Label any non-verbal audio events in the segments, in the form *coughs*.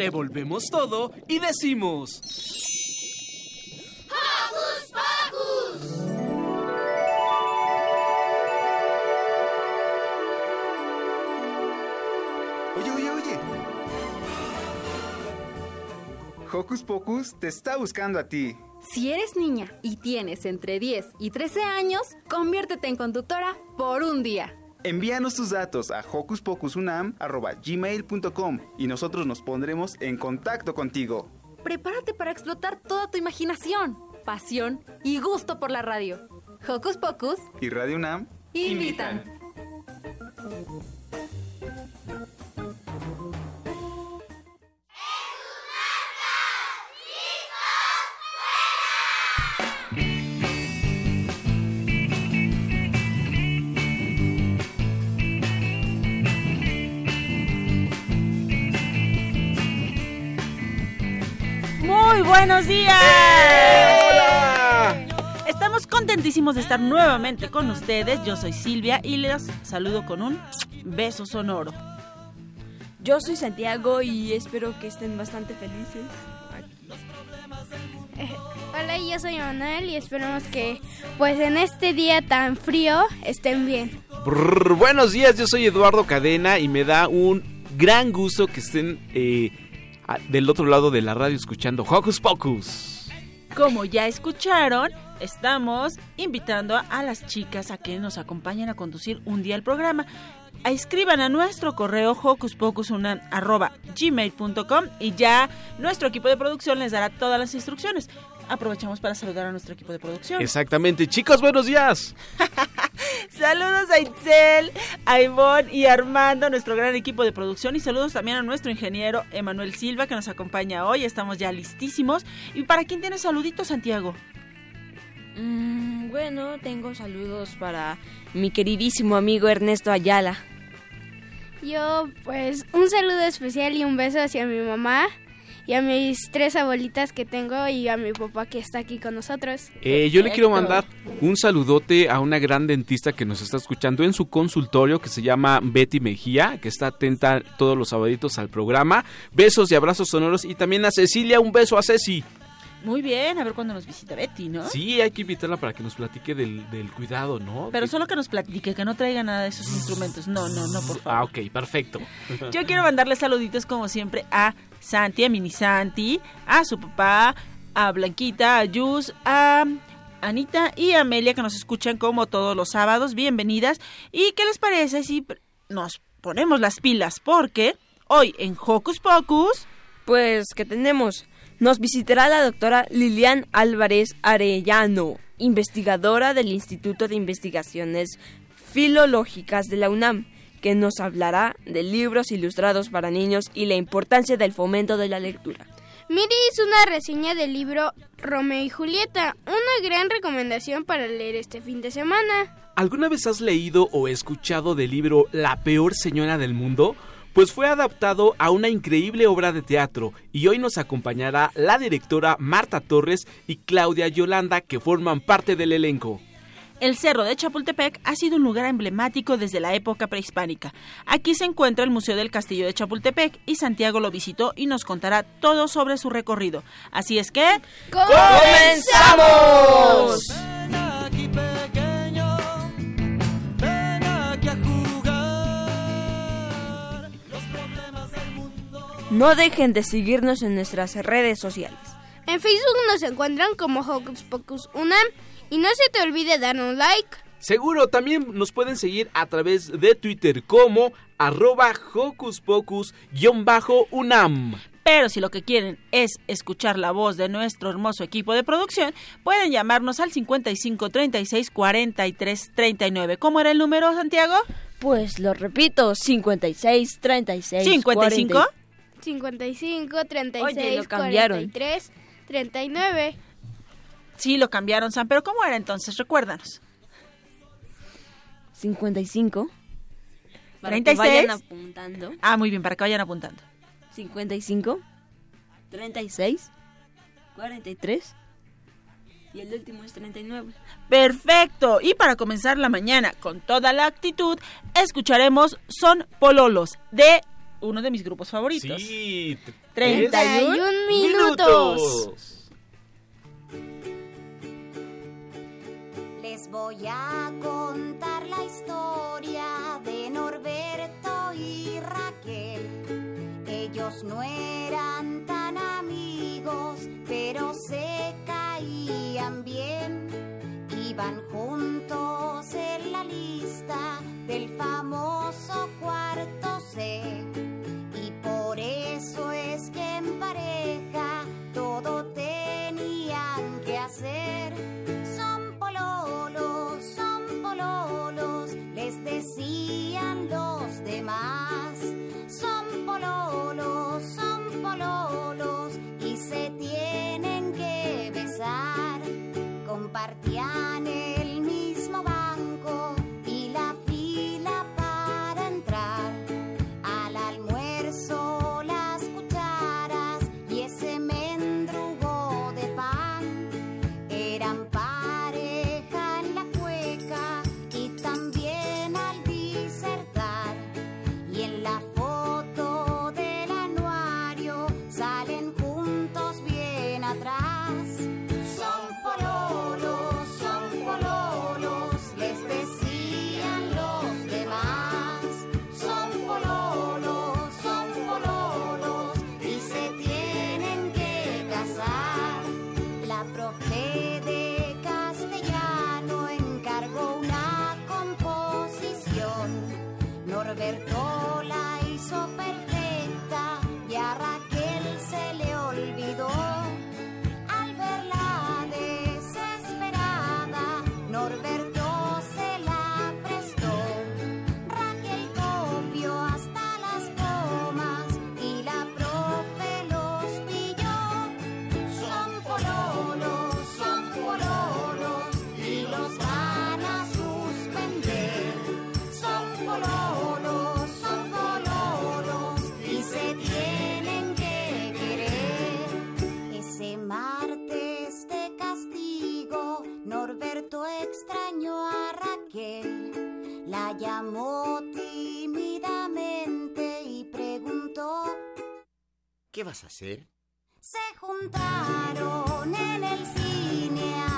Revolvemos todo y decimos... ¡Hocus Pocus! Oye, oye, oye. Hocus Pocus te está buscando a ti. Si eres niña y tienes entre 10 y 13 años, conviértete en conductora por un día. Envíanos tus datos a hocuspocusunam.gmail.com y nosotros nos pondremos en contacto contigo. Prepárate para explotar toda tu imaginación, pasión y gusto por la radio. Hocus Pocus y Radio UNAM invitan. Buenos días. ¡Hola! Estamos contentísimos de estar nuevamente con ustedes. Yo soy Silvia y les saludo con un beso sonoro. Yo soy Santiago y espero que estén bastante felices. *laughs* Hola, yo soy Manuel y esperamos que pues en este día tan frío estén bien. Brr, buenos días, yo soy Eduardo Cadena y me da un gran gusto que estén eh, del otro lado de la radio escuchando Hocus Pocus. Como ya escucharon, estamos invitando a las chicas a que nos acompañen a conducir un día el programa. Escriban a nuestro correo hocuspocusunan@gmail.com y ya nuestro equipo de producción les dará todas las instrucciones. Aprovechamos para saludar a nuestro equipo de producción. Exactamente, chicos, buenos días. *laughs* Saludos a Itzel, a Ivonne y a Armando, nuestro gran equipo de producción. Y saludos también a nuestro ingeniero Emanuel Silva, que nos acompaña hoy. Estamos ya listísimos. ¿Y para quién tiene saluditos, Santiago? Mm, bueno, tengo saludos para mi queridísimo amigo Ernesto Ayala. Yo pues un saludo especial y un beso hacia mi mamá y a mis tres abuelitas que tengo y a mi papá que está aquí con nosotros. Eh, yo le quiero mandar un saludote a una gran dentista que nos está escuchando en su consultorio que se llama Betty Mejía, que está atenta todos los sabaditos al programa. Besos y abrazos sonoros y también a Cecilia, un beso a Ceci. Muy bien, a ver cuándo nos visita Betty, ¿no? Sí, hay que invitarla para que nos platique del, del cuidado, ¿no? Pero solo que nos platique, que no traiga nada de esos instrumentos. No, no, no, por Ah, favor. ok, perfecto. *laughs* Yo quiero mandarle saluditos como siempre a Santi, a Mini Santi, a su papá, a Blanquita, a Yus, a Anita y a Amelia que nos escuchan como todos los sábados. Bienvenidas. ¿Y qué les parece si nos ponemos las pilas? Porque hoy en Hocus Pocus Pues que tenemos. Nos visitará la doctora Lilian Álvarez Arellano, investigadora del Instituto de Investigaciones Filológicas de la UNAM, que nos hablará de libros ilustrados para niños y la importancia del fomento de la lectura. Miri hizo una reseña del libro Romeo y Julieta, una gran recomendación para leer este fin de semana. ¿Alguna vez has leído o escuchado del libro La peor señora del mundo? Pues fue adaptado a una increíble obra de teatro y hoy nos acompañará la directora Marta Torres y Claudia Yolanda que forman parte del elenco. El cerro de Chapultepec ha sido un lugar emblemático desde la época prehispánica. Aquí se encuentra el Museo del Castillo de Chapultepec y Santiago lo visitó y nos contará todo sobre su recorrido. Así es que... ¡Comenzamos! No dejen de seguirnos en nuestras redes sociales. En Facebook nos encuentran como Hocus Pocus Unam y no se te olvide dar un like. Seguro también nos pueden seguir a través de Twitter como arroba hocus pocus-unam. Pero si lo que quieren es escuchar la voz de nuestro hermoso equipo de producción, pueden llamarnos al 55 36 43 39. ¿Cómo era el número, Santiago? Pues lo repito, 56 36 55 40 55, 36, Oye, lo cambiaron. 43, 39. Sí, lo cambiaron, Sam, pero ¿cómo era entonces? Recuérdanos. 55. Para 36. que vayan apuntando. Ah, muy bien, para que vayan apuntando. 55, 36, 43 y el último es 39. Perfecto. Y para comenzar la mañana con toda la actitud, escucharemos Son Pololos de uno de mis grupos favoritos. Sí. 31 minutos. Les voy a contar la historia de Norberto y Raquel. Ellos no eran tan amigos, pero se caían bien. Iban juntos en la lista del famoso cuarto C. vas a hacer? Se juntaron en el cine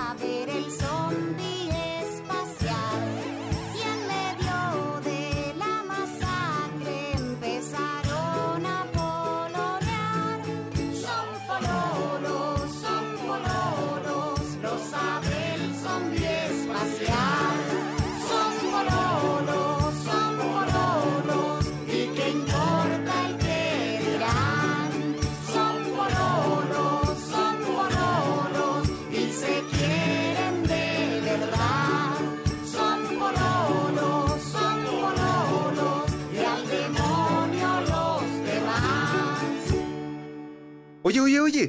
Oye, oye.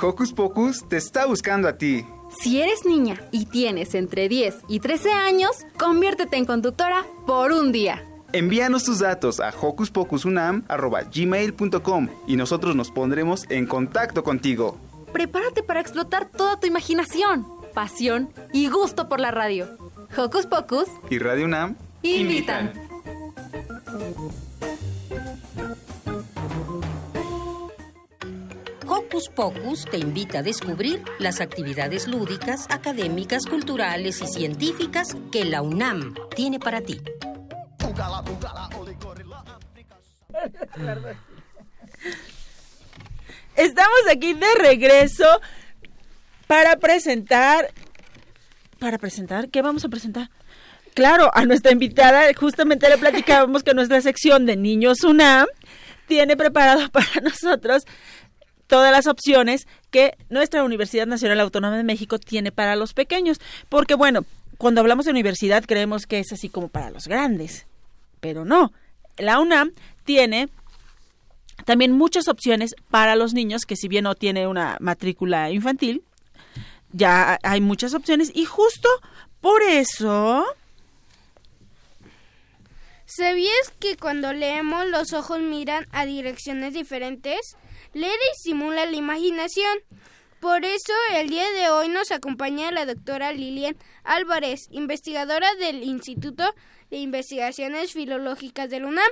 Hocus Pocus te está buscando a ti. Si eres niña y tienes entre 10 y 13 años, conviértete en conductora por un día. Envíanos tus datos a hocuspocusunam.gmail.com y nosotros nos pondremos en contacto contigo. Prepárate para explotar toda tu imaginación, pasión y gusto por la radio. Hocus Pocus Y Radio UNAM invitan. Hocus Pocus te invita a descubrir las actividades lúdicas, académicas, culturales y científicas que la UNAM tiene para ti. Estamos aquí de regreso para presentar. ¿Para presentar? ¿Qué vamos a presentar? Claro, a nuestra invitada, justamente le platicábamos que nuestra sección de Niños UNAM tiene preparado *laughs* para nosotros todas las opciones que nuestra Universidad Nacional Autónoma de México tiene para los pequeños. Porque, bueno, cuando hablamos de universidad creemos que es así como para los grandes, pero no. la UNAM tiene también muchas opciones para los niños que si bien no tiene una matrícula infantil, ya hay muchas opciones y justo por eso... ¿Sabías que cuando leemos los ojos miran a direcciones diferentes? Leer estimula la imaginación. Por eso el día de hoy nos acompaña la doctora Lilian Álvarez, investigadora del Instituto de Investigaciones Filológicas del UNAM.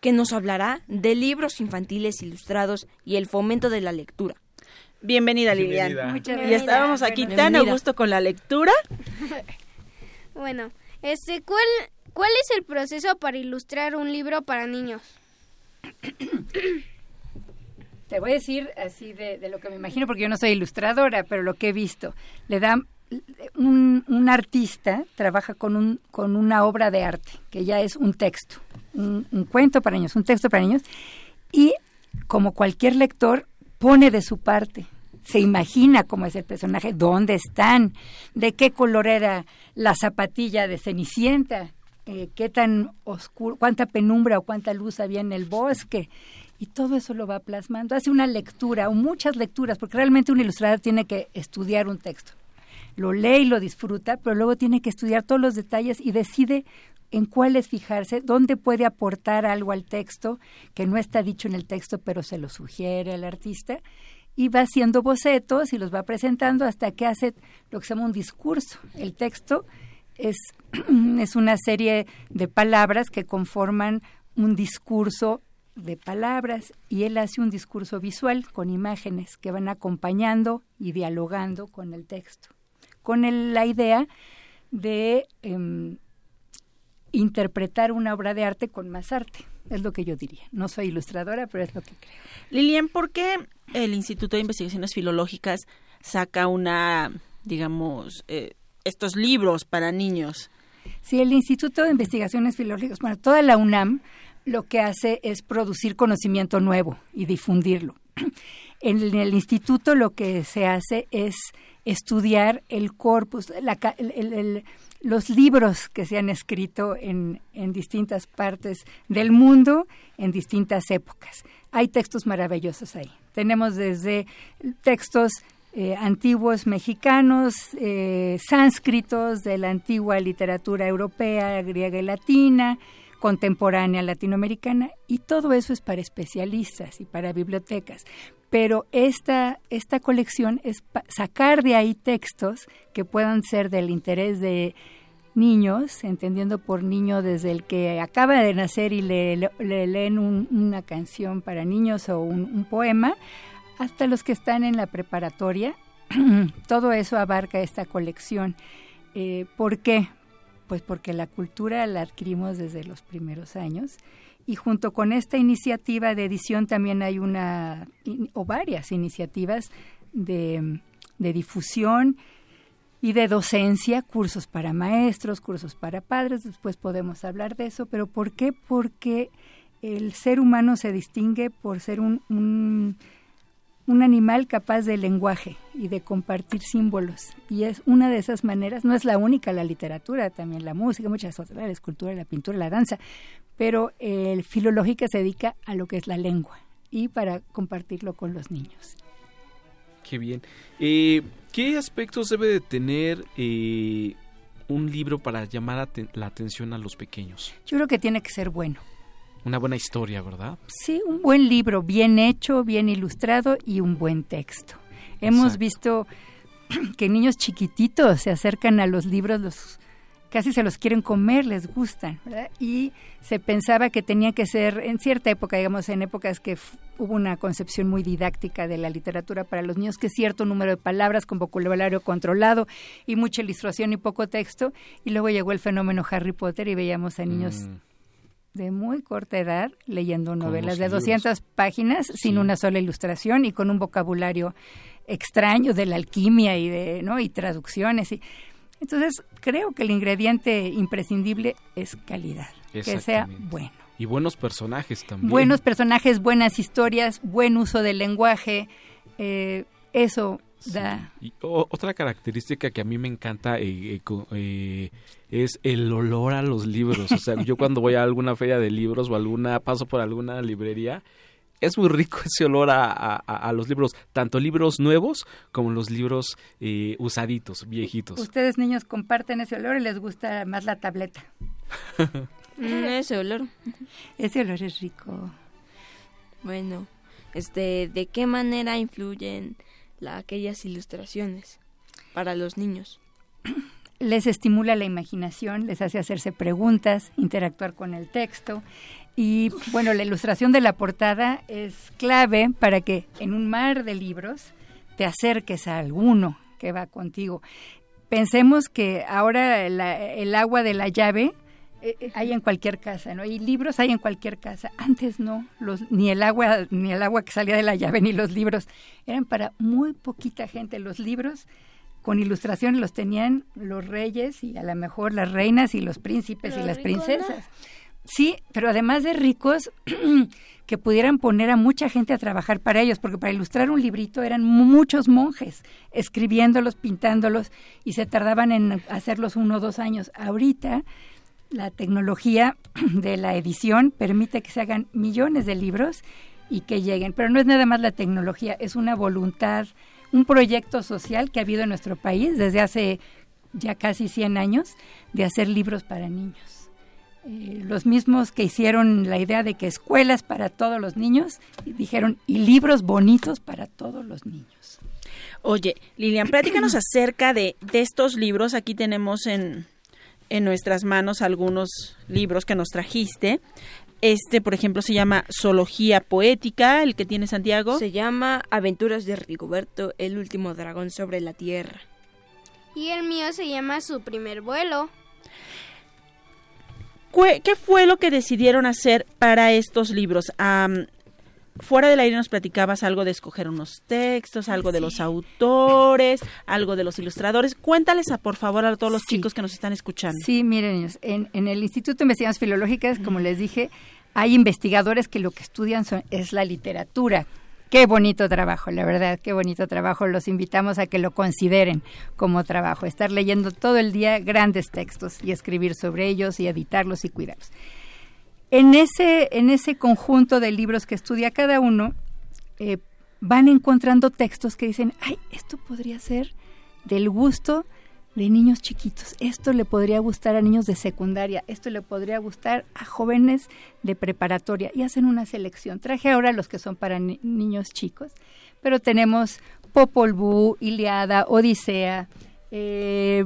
que nos hablará de libros infantiles ilustrados y el fomento de la lectura. Bienvenida, Lilian. Bienvenida. Muchas Y estábamos aquí tan a gusto con la lectura. *laughs* Bueno, este, ¿cuál, ¿cuál es el proceso para ilustrar un libro para niños? *coughs* Te voy a decir así de, de lo que me imagino, porque yo no soy ilustradora, pero lo que he visto. Le dan un, un artista trabaja con un con una obra de arte que ya es un texto, un, un cuento para niños, un texto para niños y como cualquier lector pone de su parte, se imagina cómo es el personaje, dónde están, de qué color era la zapatilla de Cenicienta, eh, qué tan oscuro, cuánta penumbra o cuánta luz había en el bosque. Y todo eso lo va plasmando. Hace una lectura, o muchas lecturas, porque realmente un ilustrador tiene que estudiar un texto. Lo lee y lo disfruta, pero luego tiene que estudiar todos los detalles y decide en cuáles fijarse, dónde puede aportar algo al texto que no está dicho en el texto, pero se lo sugiere al artista y va haciendo bocetos y los va presentando hasta que hace lo que se llama un discurso. El texto es, *clears throat* es una serie de palabras que conforman un discurso de palabras y él hace un discurso visual con imágenes que van acompañando y dialogando con el texto, con el- la idea de em, interpretar una obra de arte con más arte. Es lo que yo diría. No soy ilustradora, pero es lo que creo. Lilian, ¿por qué el Instituto de Investigaciones Filológicas saca una, digamos, eh, estos libros para niños? Sí, el Instituto de Investigaciones Filológicas, bueno, toda la UNAM lo que hace es producir conocimiento nuevo y difundirlo. *clears throat* En el instituto lo que se hace es estudiar el corpus, los libros que se han escrito en, en distintas partes del mundo, en distintas épocas. Hay textos maravillosos ahí. Tenemos desde textos eh, antiguos mexicanos, eh, sánscritos de la antigua literatura europea, griega y latina, contemporánea latinoamericana, y todo eso es para especialistas y para bibliotecas. Pero esta, esta colección es sacar de ahí textos que puedan ser del interés de niños, entendiendo por niño desde el que acaba de nacer y le, le- le leen un- una canción para niños o un, un poema, hasta los que están en la preparatoria. *clears throat* Todo eso abarca esta colección. Eh, ¿Por qué? Pues porque la cultura la adquirimos desde los primeros años y junto con esta iniciativa de edición también hay una o varias iniciativas de, de difusión y de docencia, cursos para maestros, cursos para padres, después podemos hablar de eso, pero ¿por qué? Porque el ser humano se distingue por ser un, un animal capaz de lenguaje y de compartir símbolos. Y es una de esas maneras, no es la única la literatura, también la música, muchas otras, la escultura, la pintura, la danza, pero el filológica se dedica a lo que es la lengua y para compartirlo con los niños. Qué bien. Eh, ¿Qué aspectos debe de tener eh, un libro para llamar la atención a los pequeños? Yo creo que tiene que ser bueno. Una buena historia, ¿verdad? Sí, un buen libro, bien hecho, bien ilustrado y un buen texto. Hemos Exacto. visto que niños chiquititos se acercan a los libros, los casi se los quieren comer, les gustan, ¿verdad? Y se pensaba que tenía que ser en cierta época, digamos, en épocas que hubo una concepción muy didáctica de la literatura para los niños, que cierto número de palabras con vocabulario controlado y mucha ilustración y poco texto, y luego llegó el fenómeno Harry Potter y veíamos a niños Mm, de muy corta edad leyendo novelas de libros. 200 páginas sin Sí. una sola ilustración y con un vocabulario extraño de la alquimia y de no y traducciones y entonces creo que el ingrediente imprescindible es calidad que sea bueno Y buenos personajes también. buenos personajes buenas historias buen uso del lenguaje eh, eso da... Y o- otra característica que a mí me encanta eh, eh, eh, es el olor a los libros. O sea, yo cuando voy a alguna feria de libros o alguna paso por alguna librería, es muy rico *laughs* ese olor a, a- a- a los libros, tanto libros nuevos como los libros eh, usaditos, viejitos. Ustedes niños comparten ese olor y les gusta más la tableta. *laughs* Mm, ese olor. Ese olor es rico. Bueno, este, ¿de qué manera influyen la- aquellas ilustraciones para los niños? *clears throat* les estimula la imaginación, les hace hacerse preguntas, interactuar con el texto. Y bueno, la ilustración de la portada es clave para que en un mar de libros te acerques a alguno que va contigo. Pensemos que ahora el agua de la llave eh, eh, hay en cualquier casa, ¿no? Y libros hay en cualquier casa. Antes no, los, ni el agua, ni el agua que salía de la llave, ni los libros. Eran para muy poquita gente. Los libros con ilustraciones los tenían los reyes y a lo mejor las reinas y los príncipes y las princesas. Sí, pero además de ricos *clears throat* que pudieran poner a mucha gente a trabajar para ellos, porque para ilustrar un librito eran muchos monjes escribiéndolos, pintándolos y se tardaban en hacerlos uno o dos años. Ahorita la tecnología *clears throat* de la edición permite que se hagan millones de libros y que lleguen, pero no es nada más la tecnología, es una voluntad, un proyecto social que ha habido en nuestro país desde hace ya casi 100 años de hacer libros para niños. Eh, los mismos que hicieron la idea de que escuelas para todos los niños, y dijeron, y libros bonitos para todos los niños. Oye, Lilian, platícanos *clears throat* acerca de, de estos libros. Aquí tenemos en, en nuestras manos algunos libros que nos trajiste. Este, por ejemplo, se llama Zoología Poética, el que tiene Santiago. Se llama Aventuras de Rigoberto, el último dragón sobre la tierra. Y el mío se llama Su primer vuelo. ¿Cué- ¿Qué fue lo que decidieron hacer para estos libros? Fuera del aire nos platicabas algo de escoger unos textos, algo de los autores, algo de los ilustradores. Cuéntales, a, por favor, a todos los chicos que nos están escuchando. Sí, miren, en, en el Instituto de Investigaciones Filológicas, como les dije, hay investigadores que lo que estudian son, es la literatura. Qué bonito trabajo, la verdad, qué bonito trabajo. Los invitamos a que lo consideren como trabajo, estar leyendo todo el día grandes textos y escribir sobre ellos y editarlos y cuidarlos. En ese, en ese conjunto de libros que estudia cada uno, eh, van encontrando textos que dicen, ay, esto podría ser del gusto de niños chiquitos, esto le podría gustar a niños de secundaria, esto le podría gustar a jóvenes de preparatoria y hacen una selección. Traje ahora los que son para ni- niños chicos, pero tenemos Popol Vuh, Iliada, Odisea, eh,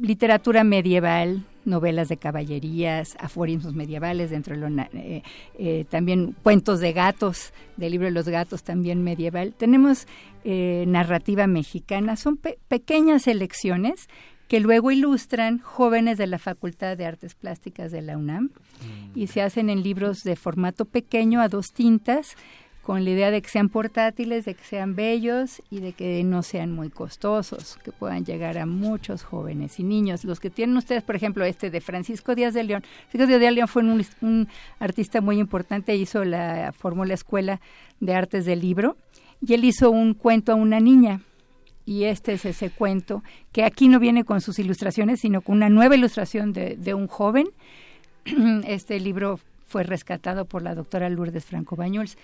literatura medieval, novelas de caballerías, aforismos medievales dentro de lo eh, eh, también cuentos de gatos, del libro de los gatos también medieval. Tenemos eh, narrativa mexicana, son pe- pequeñas selecciones que luego ilustran jóvenes de la Facultad de Artes Plásticas de la UNAM y se hacen en libros de formato pequeño a dos tintas con la idea de que sean portátiles, de que sean bellos y de que no sean muy costosos, que puedan llegar a muchos jóvenes y niños. Los que tienen ustedes, por ejemplo, este de Francisco Díaz de León. Francisco Díaz de León fue un, un artista muy importante, hizo la, formó la Escuela de Artes del Libro y él hizo un cuento a una niña. Y este es ese cuento, que aquí no viene con sus ilustraciones, sino con una nueva ilustración de, un joven. *clears throat* Este libro fue rescatado por la doctora Lourdes Franco Bañuls.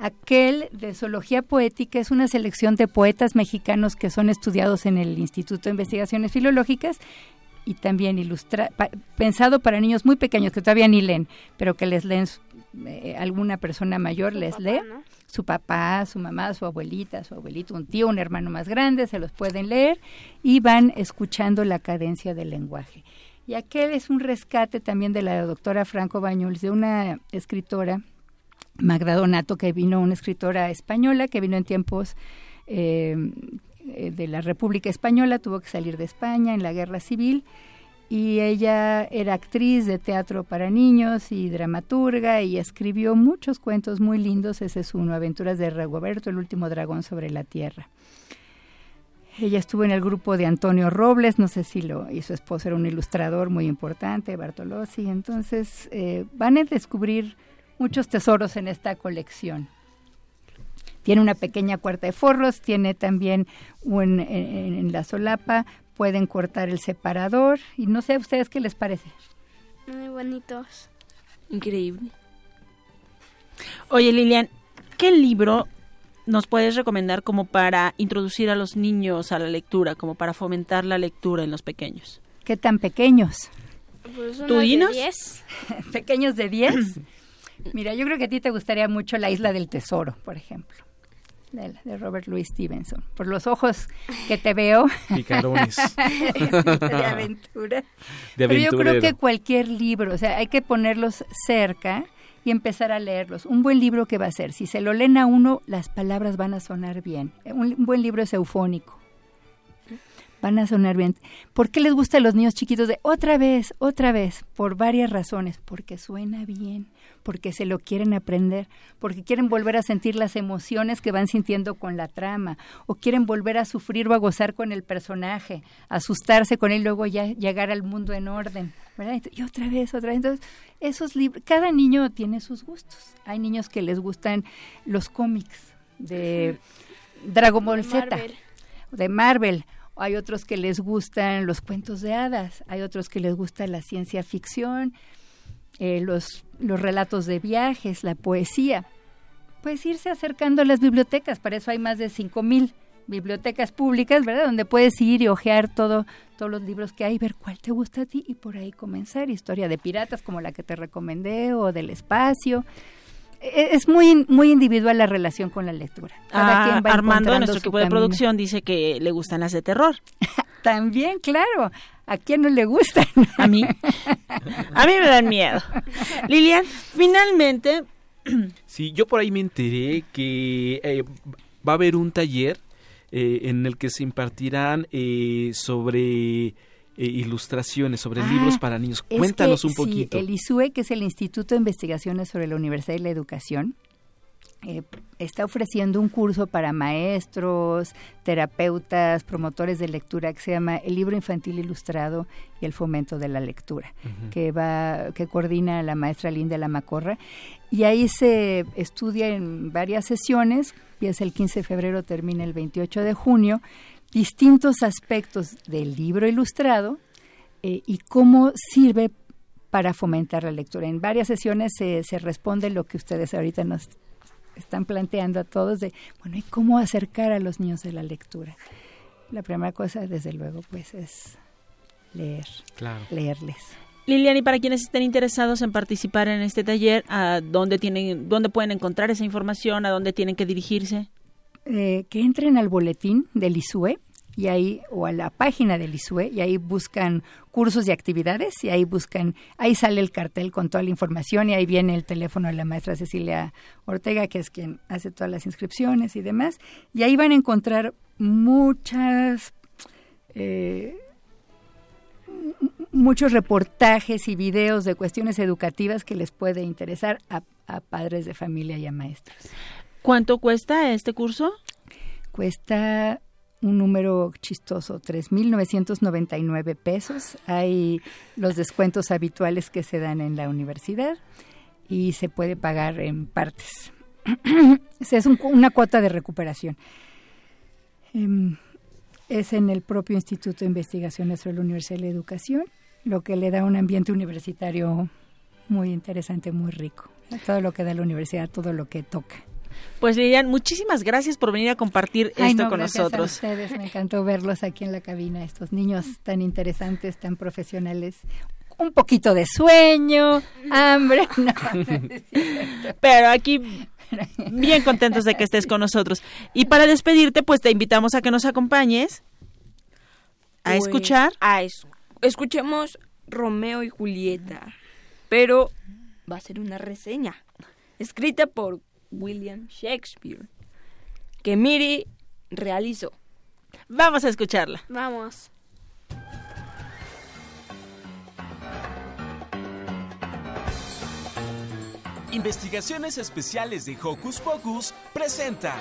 Aquel de Zoología Poética es una selección de poetas mexicanos que son estudiados en el Instituto de Investigaciones Filológicas y también ilustra, pa- pensado para niños muy pequeños que todavía ni leen, pero que les leen eh, alguna persona mayor les lee, su papá, su mamá, su abuelita, su abuelito, un tío, un hermano más grande, se los pueden leer y van escuchando la cadencia del lenguaje. Y aquel es un rescate también de la doctora Franco Bañuls, de una escritora, Magda Donato, que vino, una escritora española, que vino en tiempos eh, eh, de la República Española, tuvo que salir de España en la Guerra Civil, y ella era actriz de teatro para niños y dramaturga, y escribió muchos cuentos muy lindos, ese es uno, Aventuras de Rigoberto, el último dragón sobre la tierra. Ella estuvo en el grupo de Antonio Robles, no sé si lo, y su esposo era un ilustrador muy importante, Bartolozzi. Entonces, eh, van a descubrir muchos tesoros en esta colección. Tiene una pequeña cuarta de forros, tiene también un, en, en la solapa, pueden cortar el separador y no sé a ustedes qué les parece. Muy bonitos. Increíble. Oye, Lilian, ¿qué libro nos puedes recomendar como para introducir a los niños a la lectura, como para fomentar la lectura en los pequeños? ¿Qué tan pequeños? Pues ¿Tú unos de? 10. *laughs* ¿Pequeños de 10? *clears throat* Mira, yo creo que a ti te gustaría mucho La Isla del Tesoro, por ejemplo, de, de Robert Louis Stevenson. Por los ojos que te veo. Picarones. *laughs* de aventura. De Pero yo creo que cualquier libro, o sea, hay que ponerlos cerca y empezar a leerlos. Un buen libro que va a ser, si se lo leen a uno, las palabras van a sonar bien. Un, un buen libro es eufónico. Van a sonar bien. ¿Por qué les gusta a los niños chiquitos de otra vez, otra vez? Por varias razones. Porque suena bien, porque se lo quieren aprender, porque quieren volver a sentir las emociones que van sintiendo con la trama, o quieren volver a sufrir o a gozar con el personaje, asustarse con él y luego ya llegar al mundo en orden. ¿verdad? Y otra vez, otra vez. Entonces, esos libros, cada niño tiene sus gustos. Hay niños que les gustan los cómics de Dragon Ball Z, de Marvel. Hay otros que les gustan los cuentos de hadas, hay otros que les gusta la ciencia ficción, eh, los, los relatos de viajes, la poesía. Pues irse acercando a las bibliotecas, para eso hay más de 5.000 bibliotecas públicas, ¿verdad? Donde puedes ir y hojear todo, todos los libros que hay, ver cuál te gusta a ti y por ahí comenzar. Historia de piratas como la que te recomendé o del espacio. E- Es muy, muy individual la relación con la lectura. Cada Ah, quien va Armando, de nuestro equipo de camino. producción, dice que le gustan las de terror. *laughs* También, claro. ¿A quién no le gustan? A mí. A mí me dan miedo. *laughs* Lilian, finalmente, *clears throat* Sí, yo por ahí me enteré que eh, va a haber un taller eh, en el que se impartirán eh, sobre eh, ilustraciones, sobre Ah, libros para niños. Es Cuéntanos que, un poquito. Sí, el ISUE, que es el Instituto de Investigaciones sobre la Universidad y la Educación, eh, está ofreciendo un curso para maestros, terapeutas, promotores de lectura que se llama El libro infantil ilustrado y el fomento de la lectura, que va que coordina la maestra Linda Lamacorra y ahí se estudia en varias sesiones, empieza el 15 de febrero, termina el 28 de junio, distintos aspectos del libro ilustrado eh, y cómo sirve para fomentar la lectura. En varias sesiones se, se responde lo que ustedes ahorita nos están planteando a todos de, bueno, ¿y cómo acercar a los niños de la lectura? La primera cosa, desde luego, pues es leer, Claro. leerles. Lilian, y para quienes estén interesados en participar en este taller, ¿a dónde, tienen, dónde pueden encontrar esa información? ¿A dónde tienen que dirigirse? Eh, que entren al boletín del ISUE y ahí o a la página del ISUE y ahí buscan cursos y actividades y ahí buscan ahí sale el cartel con toda la información y ahí viene el teléfono de la maestra Cecilia Ortega que es quien hace todas las inscripciones y demás y ahí van a encontrar muchas eh, muchos reportajes y videos de cuestiones educativas que les puede interesar a, a padres de familia y a maestros. ¿Cuánto cuesta este curso? Cuesta un número chistoso, 3.999 pesos. Hay los descuentos habituales que se dan en la universidad y se puede pagar en partes. *clears throat* es un- una cuota de recuperación. Em, es en el propio Instituto de Investigaciones sobre la Universidad de la Educación, lo que le da un ambiente universitario muy interesante, muy rico. Todo lo que da la universidad, todo lo que toca. Pues Lilian, muchísimas gracias por venir a compartir Ay, esto no, con gracias a nosotros. ustedes, me encantó verlos aquí en la cabina, estos niños tan interesantes, tan profesionales. Un poquito de sueño, hambre. *laughs* no. Pero aquí bien contentos de que estés con nosotros. Y para despedirte, pues te invitamos a que nos acompañes a Pues, escuchar. a es- escuchemos Romeo y Julieta, pero va a ser una reseña escrita por William Shakespeare que Miri realizó. Vamos a escucharla. Vamos. Investigaciones Especiales de Hocus Pocus presenta.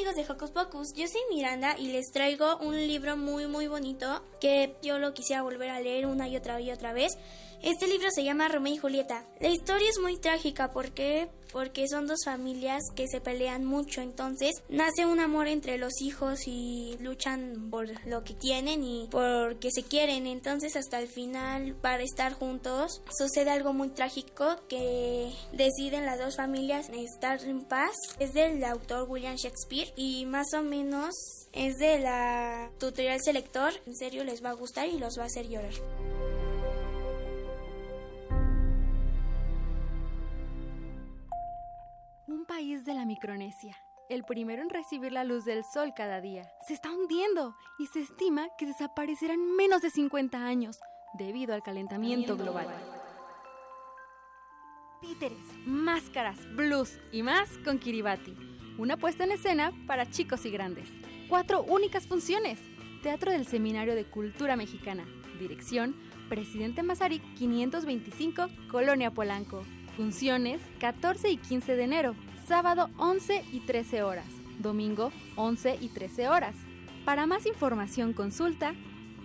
Amigos de Hocus Pocus, yo soy Miranda y les traigo un libro muy muy bonito que yo lo quisiera volver a leer una y otra y otra vez. Este libro se llama Romeo y Julieta. La historia es muy trágica porque porque son dos familias que se pelean mucho, entonces nace un amor entre los hijos y luchan por lo que tienen y porque se quieren, entonces hasta el final para estar juntos sucede algo muy trágico que deciden las dos familias estar en paz. Es del autor William Shakespeare y más o menos es de la tutorial selector, en serio les va a gustar y los va a hacer llorar. País de la Micronesia, el primero en recibir la luz del sol cada día, se está hundiendo y se estima que desaparecerá en menos de 50 años debido al calentamiento global. Títeres, máscaras, blues y más con Kiribati. Una puesta en escena para chicos y grandes. Cuatro únicas funciones. Teatro del Seminario de Cultura Mexicana. Dirección, Presidente Mazarik 525, Colonia Polanco. Funciones 14 y 15 de enero, sábado 11 y 13 horas, domingo 11 y 13 horas. Para más información consulta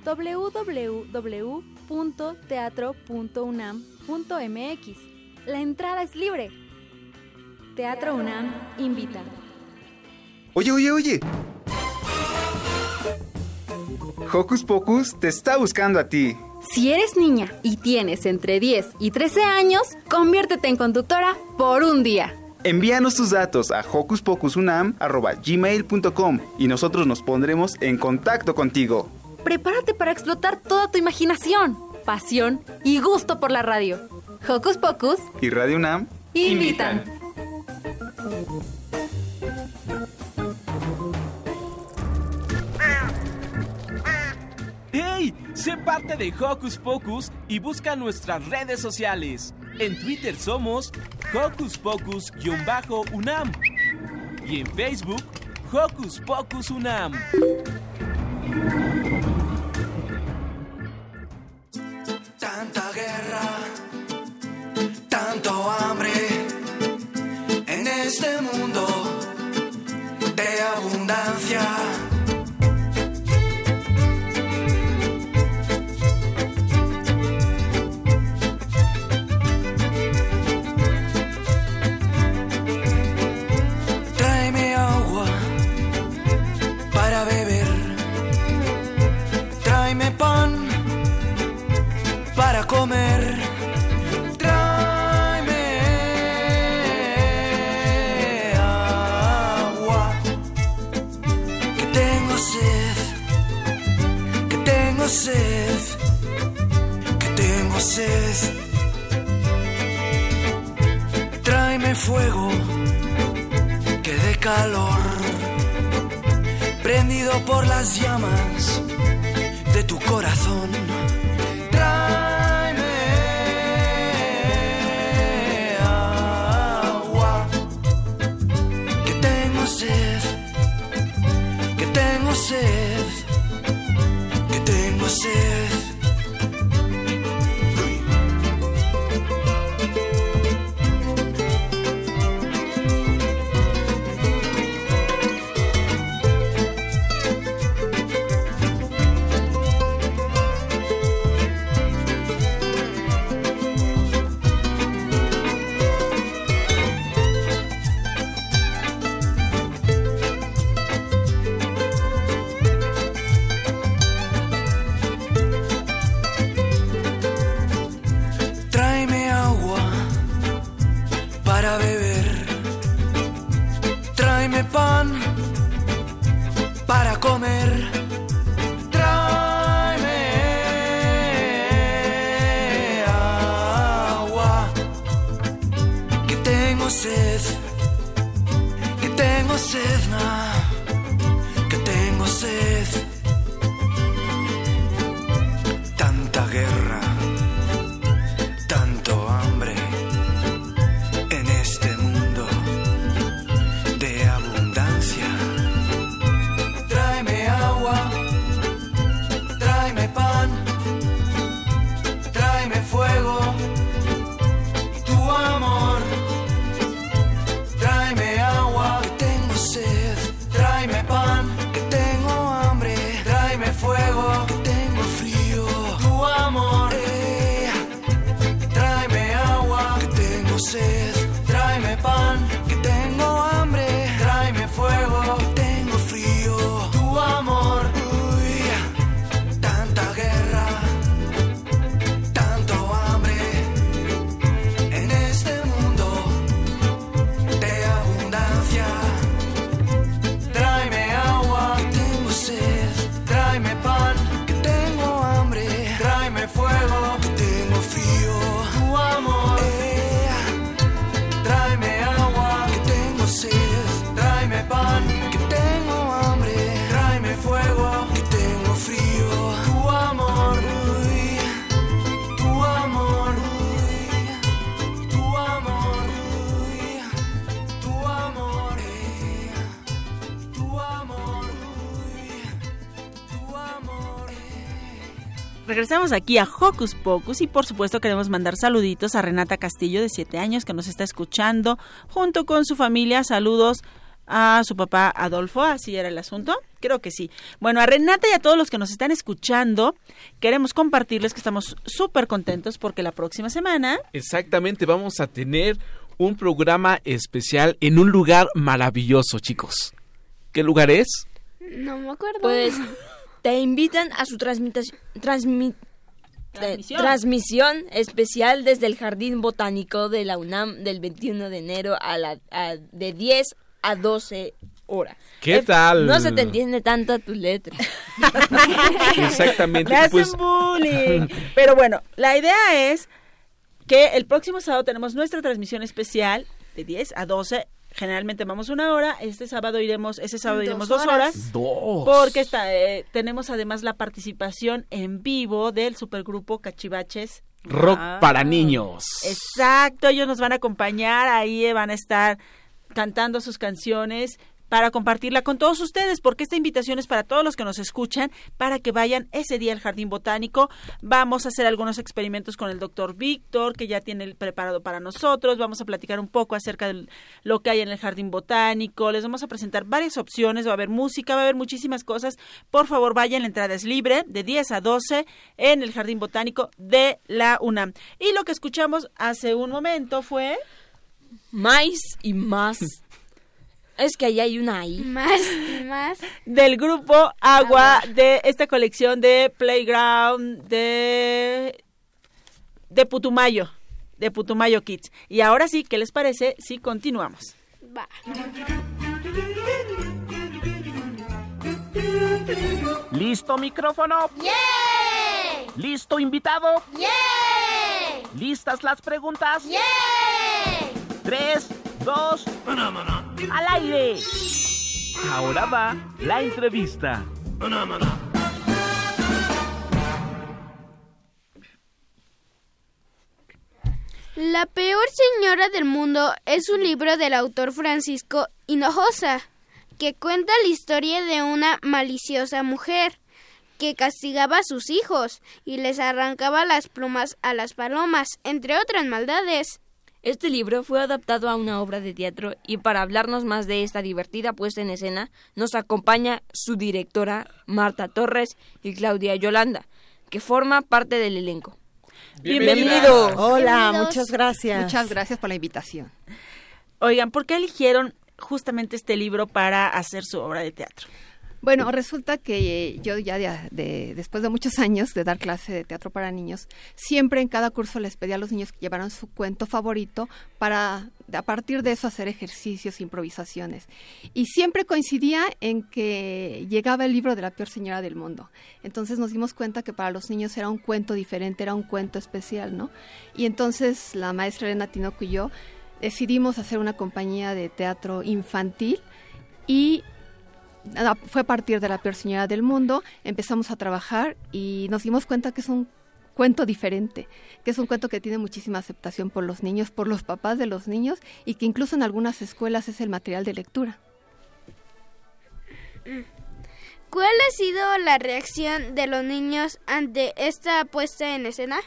www.teatro.unam.mx. La entrada es libre. Teatro UNAM invita. Oye, oye, oye. Hocus Pocus te está buscando a ti. Si eres niña y tienes entre 10 y 13 años, conviértete en conductora por un día. Envíanos tus datos a hocuspocusunam.gmail.com y nosotros nos pondremos en contacto contigo. Prepárate para explotar toda tu imaginación, pasión y gusto por la radio. Hocus Pocus y Radio UNAM invitan. ¡Hey! Sé parte de Hocus Pocus y busca nuestras redes sociales. En Twitter somos Hocus Pocus-UNAM y en Facebook Hocus Pocus UNAM. Fuego. Que dé calor. Prendido por las llamas de tu corazón. Tráeme agua, que tengo sed, que tengo sed, que tengo sed. Que tengo Regresamos aquí a Hocus Pocus y por supuesto queremos mandar saluditos a Renata Castillo de 7 años que nos está escuchando junto con su familia. Saludos a su papá Adolfo, así era el asunto. Creo que sí. Bueno, a Renata y a todos los que nos están escuchando, queremos compartirles que estamos súper contentos porque la próxima semana Exactamente, vamos a tener un programa especial en un lugar maravilloso, chicos. ¿Qué lugar es? No me acuerdo. Pues te invitan a su transmitación. Transmisión. transmisión especial desde el Jardín Botánico de la UNAM del 21 de enero a la, a- de 10 a 12 horas. ¿Qué Eh, tal? No se te entiende tanto tu letra. *laughs* Exactamente. Me hacen pues, bullying. *laughs* Pero bueno, la idea es que el próximo sábado tenemos nuestra transmisión especial de 10 a 12. Generalmente vamos una hora. Este sábado iremos, ese sábado Dos iremos dos horas. horas. Dos. Porque está, eh, tenemos además la participación en vivo del supergrupo Cachivaches. Rock Ah. para niños. Exacto, ellos nos van a acompañar, ahí van a estar cantando sus canciones para compartirla con todos ustedes, porque esta invitación es para todos los que nos escuchan, para que vayan ese día al Jardín Botánico. Vamos a hacer algunos experimentos con el doctor Víctor, que ya tiene el preparado para nosotros. Vamos a platicar un poco acerca de lo que hay en el Jardín Botánico. Les vamos a presentar varias opciones, va a haber música, va a haber muchísimas cosas. Por favor, vayan, la entrada es libre, de 10 a 12, en el Jardín Botánico de la UNAM. Y lo que escuchamos hace un momento fue... Más y más. Es que ahí hay una ahí. *laughs* Más y más. del grupo Agua de esta colección de Playground de de Putumayo, de Putumayo Kids. Y ahora sí, ¿qué les parece si continuamos? Va. ¿Listo micrófono? ¿Listo invitado? ¿Listas las preguntas? Tres, dos, al aire. Ahora va la entrevista. La peor señora del mundo es un libro del autor Francisco Hinojosa, que cuenta la historia de una maliciosa mujer que castigaba a sus hijos y les arrancaba las plumas a las palomas, entre otras maldades. Este libro fue adaptado a una obra de teatro y para hablarnos más de esta divertida puesta en escena nos acompaña su directora Marta Torres y Claudia Yolanda, que forma parte del elenco. Bienvenido. Hola, Bienvenidos. muchas gracias. Muchas gracias por la invitación. Oigan, ¿por qué eligieron justamente este libro para hacer su obra de teatro? Bueno, resulta que eh, yo ya de, de- después de muchos años de dar clase de teatro para niños, siempre en cada curso les pedía a los niños que llevaran su cuento favorito para a partir de eso hacer ejercicios, improvisaciones. Y siempre coincidía en que llegaba el libro de la peor señora del mundo. Entonces nos dimos cuenta que para los niños era un cuento diferente, era un cuento especial, ¿no? Y entonces la maestra Elena Tinoco y yo decidimos hacer una compañía de teatro infantil y fue a partir de la peor señora del mundo, empezamos a trabajar y nos dimos cuenta que es un cuento diferente, que es un cuento que tiene muchísima aceptación por los niños, por los papás de los niños y que incluso en algunas escuelas es el material de lectura. ¿Cuál ha sido la reacción de los niños ante esta puesta en escena?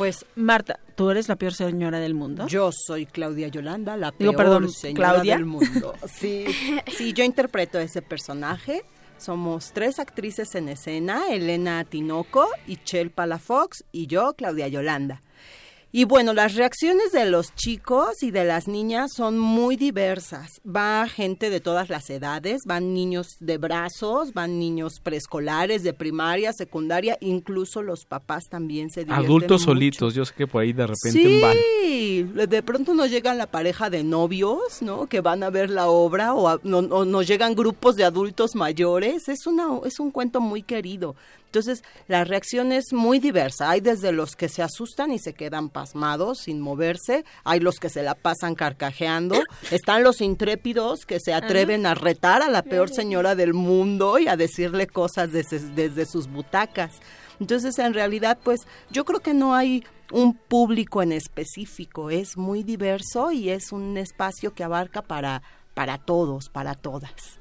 Pues Marta, ¿tú eres la peor señora del mundo? Yo soy Claudia Yolanda, la Digo, peor perdón, señora Claudia. del mundo. *laughs* Sí, sí, yo interpreto ese personaje. Somos tres actrices en escena, Elena Tinoco, Ichel Palafox y yo, Claudia Yolanda. Y bueno, las reacciones de los chicos y de las niñas son muy diversas. Va gente de todas las edades, van niños de brazos, van niños preescolares, de primaria, secundaria, incluso los papás también se divierten Adultos mucho. solitos, yo sé que por ahí de repente van. Sí, de pronto nos llegan la pareja de novios, ¿no? Que van a ver la obra o, a- no- o nos llegan grupos de adultos mayores. Es una es un cuento muy querido. Entonces, la reacción es muy diversa. Hay desde los que se asustan y se quedan pasmados sin moverse, hay los que se la pasan carcajeando, *coughs* están los intrépidos que se atreven a retar a la peor señora del mundo y a decirle cosas desde, desde sus butacas. Entonces, en realidad, pues yo creo que no hay un público en específico, es muy diverso y es un espacio que abarca para, para todos, para todas.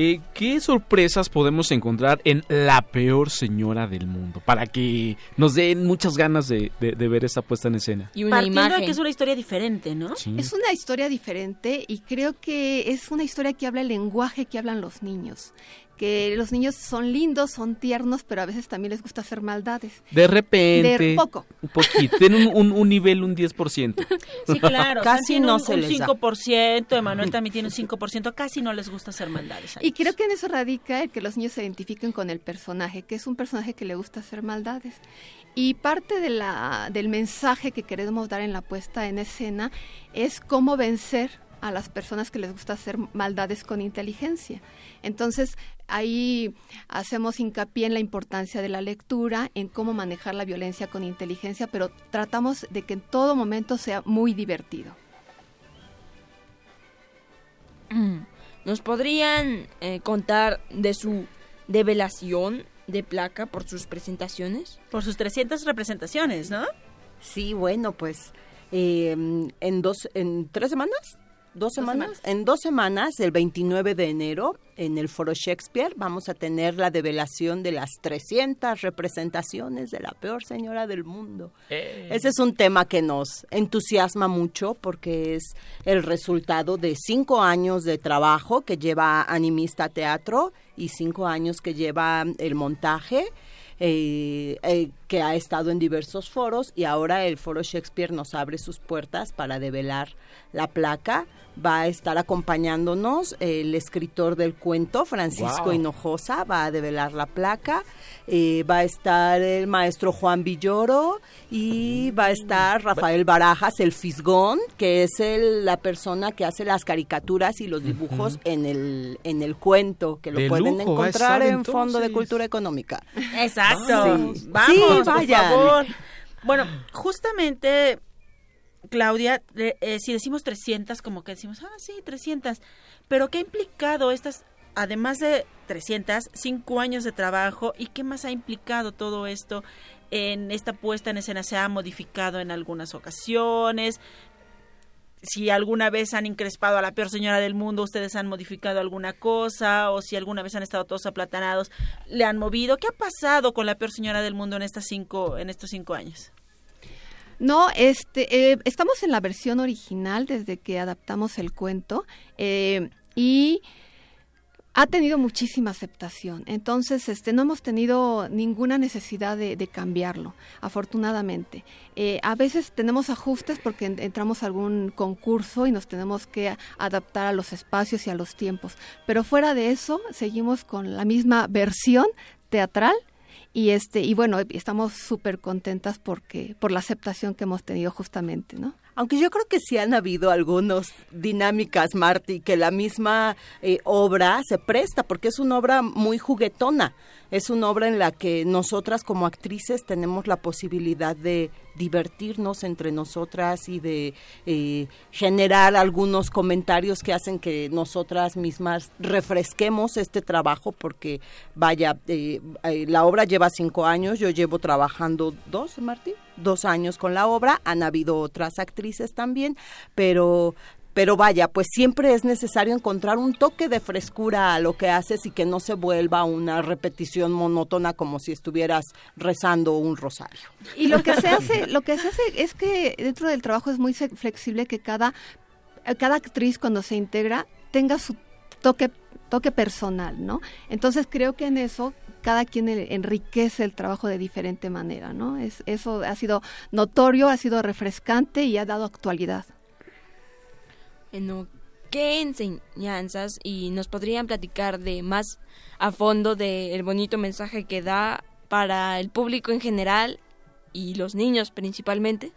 Eh, ¿Qué sorpresas podemos encontrar en La Peor Señora del Mundo? Para que nos den muchas ganas de, de- de ver esta puesta en escena. Partiendo de que es una historia diferente, ¿no? Sí. Es una historia diferente y creo que es una historia que habla el lenguaje que hablan los niños. Que los niños son lindos, son tiernos, pero a veces también les gusta hacer maldades. De repente. De poco. Un poquito. Tienen un, un- un nivel, un 10%. Sí, claro. Casi no un, se un les da. 5%, Emanuel también tiene un 5%, casi no les gusta hacer maldades. a Y creo que en eso radica el que los niños se identifiquen con el personaje, que es un personaje que le gusta hacer maldades. Y parte de la, del mensaje que queremos dar en la puesta en escena es cómo vencer a las personas que les gusta hacer maldades con inteligencia. Entonces, ahí hacemos hincapié en la importancia de la lectura, en cómo manejar la violencia con inteligencia, pero tratamos de que en todo momento sea muy divertido. Mm. ¿Nos podrían eh, contar de su develación de placa por sus presentaciones? Por sus 300 representaciones, ¿no? Sí, bueno, pues eh, en dos, en tres semanas, dos semanas, en dos semanas, el 29 de enero, en el Foro Shakespeare, vamos a tener la develación de las 300 representaciones de la peor señora del mundo. Ese es un tema que nos entusiasma mucho porque es el resultado de cinco años de trabajo que lleva Animista Teatro y cinco años que lleva el montaje. eh, eh, que ha estado en diversos foros y ahora el Foro Shakespeare nos abre sus puertas para develar la placa. Va a estar acompañándonos el escritor del cuento, Francisco Wow. Hinojosa, va a develar la placa. Eh, va a estar el maestro Juan Villoro y va a estar Rafael Barajas, el Fisgón, que es el- la persona que hace las caricaturas y los dibujos en, el, en el cuento, que lo De pueden lujo encontrar en Fondo de. Cultura Económica. Exacto. Sí. Vamos, Sí, por vayan. favor. Bueno, justamente, Claudia, eh, eh, si decimos 300, como que decimos, ah, sí, 300. Pero ¿qué ha implicado estas, además de 300, cinco años de trabajo? ¿Y qué más ha implicado todo esto en esta puesta en escena? ¿Se ha modificado en algunas ocasiones? Si alguna vez han increspado a la peor señora del mundo, ustedes han modificado alguna cosa, o si alguna vez han estado todos aplatanados, le han movido. ¿Qué ha pasado con la peor señora del mundo en estas cinco, en estos cinco años? No, este, eh, estamos en la versión original desde que adaptamos el cuento eh, y ha tenido muchísima aceptación. Entonces, este, no hemos tenido ninguna necesidad de, cambiarlo, afortunadamente. Eh, a veces tenemos ajustes porque en- entramos a algún concurso y nos tenemos que adaptar a los espacios y a los tiempos. Pero fuera de eso, seguimos con la misma versión teatral y este y bueno estamos súper contentas porque por la aceptación que hemos tenido justamente no Aunque yo creo que sí han habido algunas dinámicas, Marty, que la misma eh, obra se presta, porque es una obra muy juguetona. Es una obra en la que nosotras como actrices tenemos la posibilidad de divertirnos entre nosotras y de eh, generar algunos comentarios que hacen que nosotras mismas refresquemos este trabajo, porque vaya, eh, eh, la obra lleva cinco años, yo llevo trabajando dos, Marty, dos años con la obra, han habido otras actrices también, pero pero vaya, pues siempre es necesario encontrar un toque de frescura a lo que haces y que no se vuelva una repetición monótona como si estuvieras rezando un rosario. y lo que se hace lo que se hace es que dentro del trabajo es muy flexible que cada cada actriz cuando se integra tenga su toque toque personal no entonces creo que en eso cada quien enriquece el trabajo de diferente manera, ¿no? Es, eso ha sido notorio, ha sido refrescante y ha dado actualidad. Bueno, ¿qué enseñanzas y nos podrían platicar de más a fondo del bonito mensaje que da para el público en general y los niños principalmente?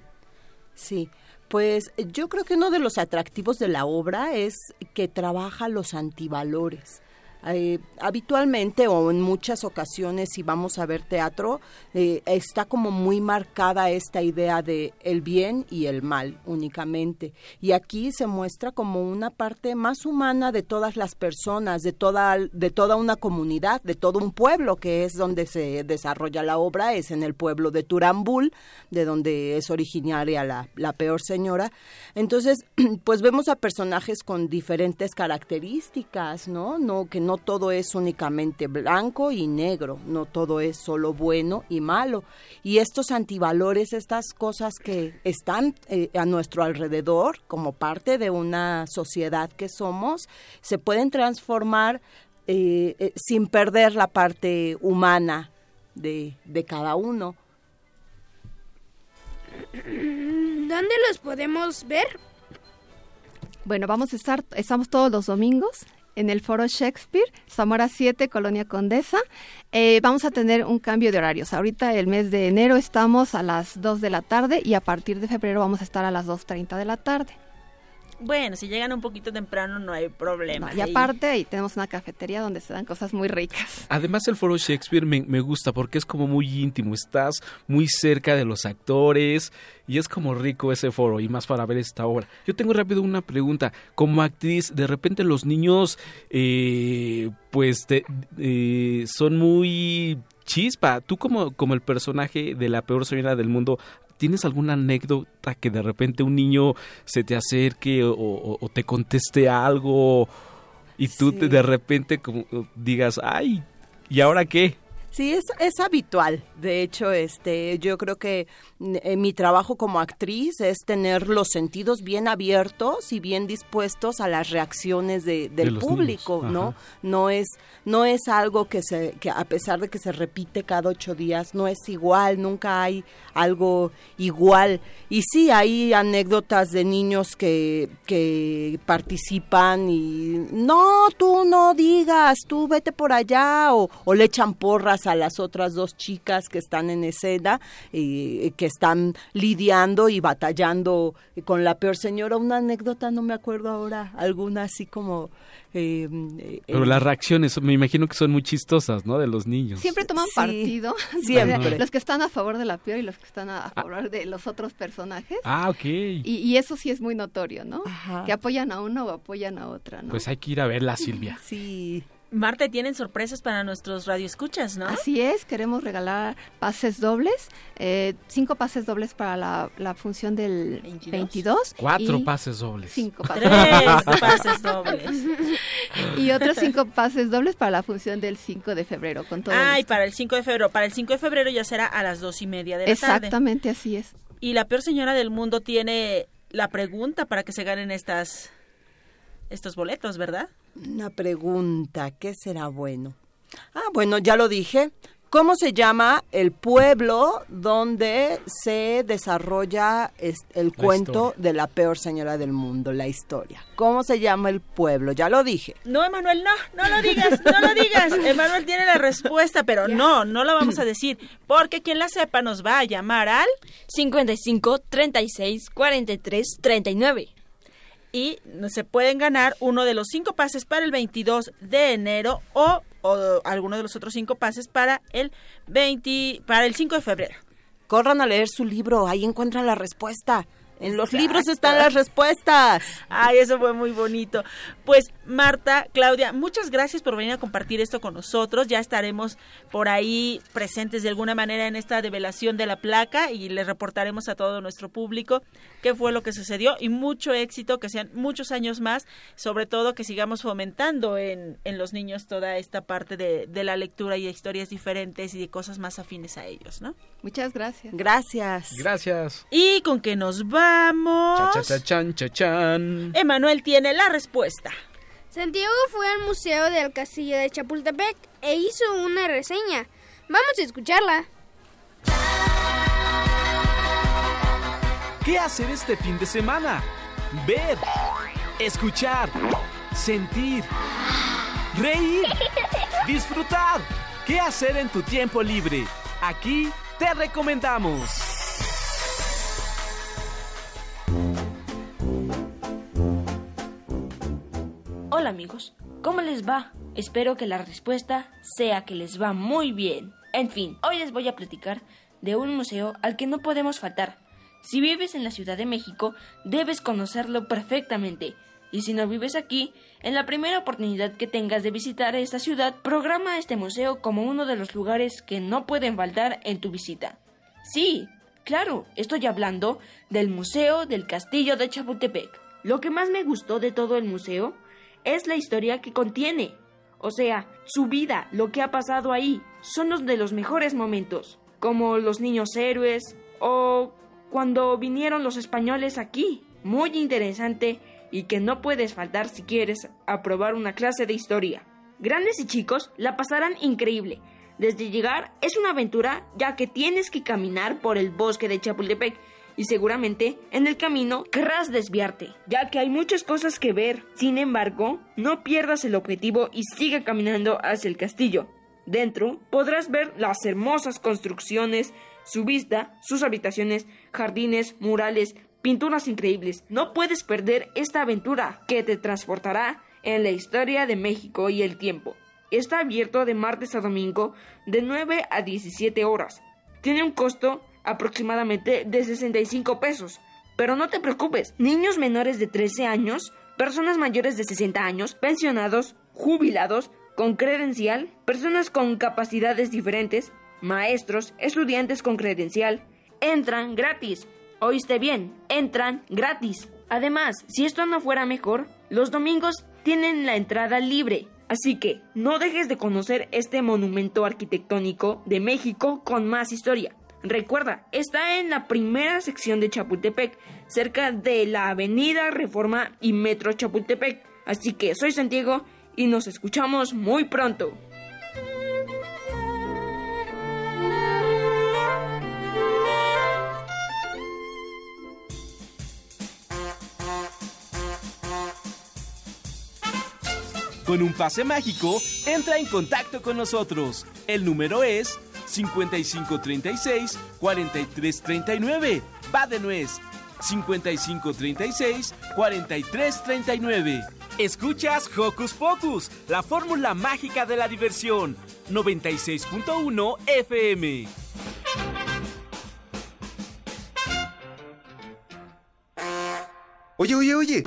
Sí, pues yo creo que uno de los atractivos de la obra es que trabaja los antivalores. Eh, habitualmente o en muchas ocasiones si vamos a ver teatro eh, está como muy marcada esta idea de el bien y el mal únicamente. Y aquí se muestra como una parte más humana de todas las personas de toda de toda una comunidad de todo un pueblo que es donde se desarrolla la obra es en el pueblo de Turambul de donde es originaria la, la peor señora. Entonces *clears throat* pues vemos a personajes con diferentes características no no que no todo es únicamente blanco y negro, no todo es solo bueno y malo. Y estos antivalores, estas cosas que están eh, a nuestro alrededor como parte de una sociedad que somos, se pueden transformar eh, eh, sin perder la parte humana de, de cada uno. ¿Dónde los podemos ver? Bueno, vamos a estar, estamos todos los domingos en el Foro Shakespeare, Zamora 7, Colonia Condesa. Eh, vamos a tener un cambio de horarios. Ahorita el mes de enero estamos a las 2 de la tarde y a partir de febrero vamos a estar a las 2.30 de la tarde. Bueno, si llegan un poquito temprano no hay problema. Y aparte ahí tenemos una cafetería donde se dan cosas muy ricas. Además el foro Shakespeare me, me, gusta porque es como muy íntimo, estás muy cerca de los actores y es como rico ese foro y más para ver esta obra. Yo tengo rápido una pregunta, como actriz, de repente los niños eh, pues te, eh, son muy chispa, tú como, como el personaje de la peor señora del mundo, ¿Tienes alguna anécdota que de repente un niño se te acerque o, o, o te conteste algo y tú Sí. te, de repente como digas, ay, ¿y ahora qué? Sí, es, es habitual. De hecho, este, yo creo que mi trabajo como actriz es tener los sentidos bien abiertos y bien dispuestos a las reacciones de, del De público, ¿no? No es, no es algo que se, que a pesar de que se repite cada ocho días, no es igual, nunca hay algo igual. Y sí, hay anécdotas de niños que, que participan y no, tú no digas, tú vete por allá, o, o le echan porras a las otras dos chicas que están en escena, y que están lidiando y batallando con la peor señora. Una anécdota, no me acuerdo ahora, alguna así como... eh, eh, Pero las reacciones me imagino que son muy chistosas, ¿no? De los niños. Siempre toman Sí, partido. *laughs* siempre. Los que están a favor de la peor y los que están a favor de los otros personajes. Ah, ok. Y, y eso sí es muy notorio, ¿no? Ajá. Que apoyan a uno o apoyan a otra, ¿no? Pues hay que ir a verla, Silvia. Sí. Marta, tienen sorpresas para nuestros radioescuchas, ¿no? Así es, queremos regalar pases dobles, eh, cinco pases dobles para la, la función del 22. 22. Cuatro y pases dobles. Cinco *laughs* pases Tres pases dobles. *laughs* Y otros cinco pases dobles para la función del 5 de febrero, con todo Ah, y para el 5 de febrero. Para el 5 de febrero ya será a las dos y media de la tarde. Exactamente, así es. Y la peor señora del mundo tiene la pregunta para que se ganen estas estos boletos, ¿verdad? Una pregunta, ¿qué será bueno? Ah, bueno, ya lo dije. ¿Cómo se llama el pueblo donde se desarrolla es- el cuento historia. de la peor señora del mundo, la historia? ¿Cómo se llama el pueblo? Ya lo dije. No, Emanuel, no, no lo digas, no lo digas. *laughs* Emanuel tiene la respuesta, pero no, no la vamos a decir, porque quien la sepa nos va a llamar al 55 36 43 39. Y se pueden ganar uno de los cinco pases para el 22 de enero o, o alguno de los otros cinco pases para el 20 para el 5 de febrero. Corran a leer su libro, ahí encuentran la respuesta. En los libros están las respuestas. Ay, eso fue muy bonito. Pues Marta, Claudia, muchas gracias por venir a compartir esto con nosotros. Ya estaremos por ahí presentes de alguna manera en esta develación de la placa y les reportaremos a todo nuestro público qué fue lo que sucedió y mucho éxito, que sean muchos años más, sobre todo que sigamos fomentando en, en los niños toda esta parte de, de la lectura y de historias diferentes y de cosas más afines a ellos, ¿no? Muchas gracias. Gracias. Gracias. Y con que nos vamos. Cha, cha, cha, chan, cha, chan. Emanuel tiene la respuesta. Santiago fue al Museo del Castillo de Chapultepec e hizo una reseña. Vamos a escucharla. ¿Qué hacer este fin de semana? Ver, escuchar, sentir, reír, *laughs* disfrutar. ¿Qué hacer en tu tiempo libre? Aquí te recomendamos. Hola amigos, ¿cómo les va? Espero que la respuesta sea que les va muy bien. En fin, hoy les voy a platicar de un museo al que no podemos faltar. Si vives en la Ciudad de México, debes conocerlo perfectamente. Y si no vives aquí, en la primera oportunidad que tengas de visitar esta ciudad, programa este museo como uno de los lugares que no pueden faltar en tu visita. Sí, claro, estoy hablando del Museo del Castillo de Chapultepec. Lo que más me gustó de todo el museo es la historia que contiene. O sea, su vida, lo que ha pasado ahí, son los de los mejores momentos, como los niños héroes o cuando vinieron los españoles aquí. Muy interesante y que no puedes faltar si quieres aprobar una clase de historia. Grandes y chicos la pasarán increíble. Desde llegar es una aventura ya que tienes que caminar por el bosque de Chapultepec y seguramente en el camino querrás desviarte, ya que hay muchas cosas que ver. Sin embargo, no pierdas el objetivo y sigue caminando hacia el castillo. Dentro podrás ver las hermosas construcciones, su vista, sus habitaciones, jardines, murales, pinturas increíbles. No puedes perder esta aventura que te transportará en la historia de México y el tiempo. Está abierto de martes a domingo de 9 a 17 horas. Tiene un costo aproximadamente de 65 pesos. Pero no te preocupes, niños menores de 13 años, personas mayores de 60 años, pensionados, jubilados, con credencial, personas con capacidades diferentes, maestros, estudiantes con credencial, entran gratis. Oíste bien, entran gratis. Además, si esto no fuera mejor, los domingos tienen la entrada libre. Así que no dejes de conocer este monumento arquitectónico de México con más historia. Recuerda, está en la primera sección de Chapultepec, cerca de la Avenida Reforma y Metro Chapultepec. Así que soy Santiago y nos escuchamos muy pronto. Con un pase mágico, entra en contacto con nosotros. El número es 5536 4339. Va de nuez. 5536 4339. Escuchas Hocus Pocus, la fórmula mágica de la diversión. 96.1 FM. Oye, oye, oye.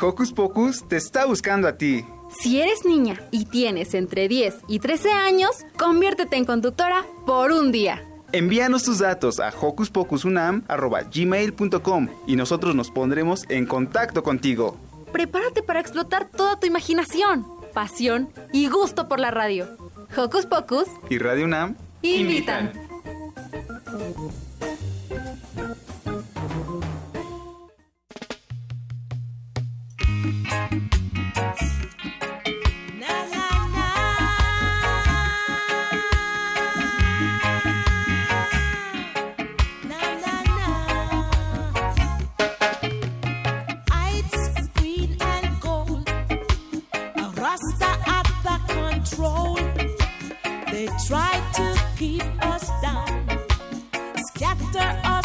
Hocus Pocus te está buscando a ti. Si eres niña y tienes entre 10 y 13 años, conviértete en conductora por un día. Envíanos tus datos a hocuspocusunam.gmail.com y nosotros nos pondremos en contacto contigo. Prepárate para explotar toda tu imaginación, pasión y gusto por la radio. Hocus Pocus y Radio UNAM invitan. keep us down, scatter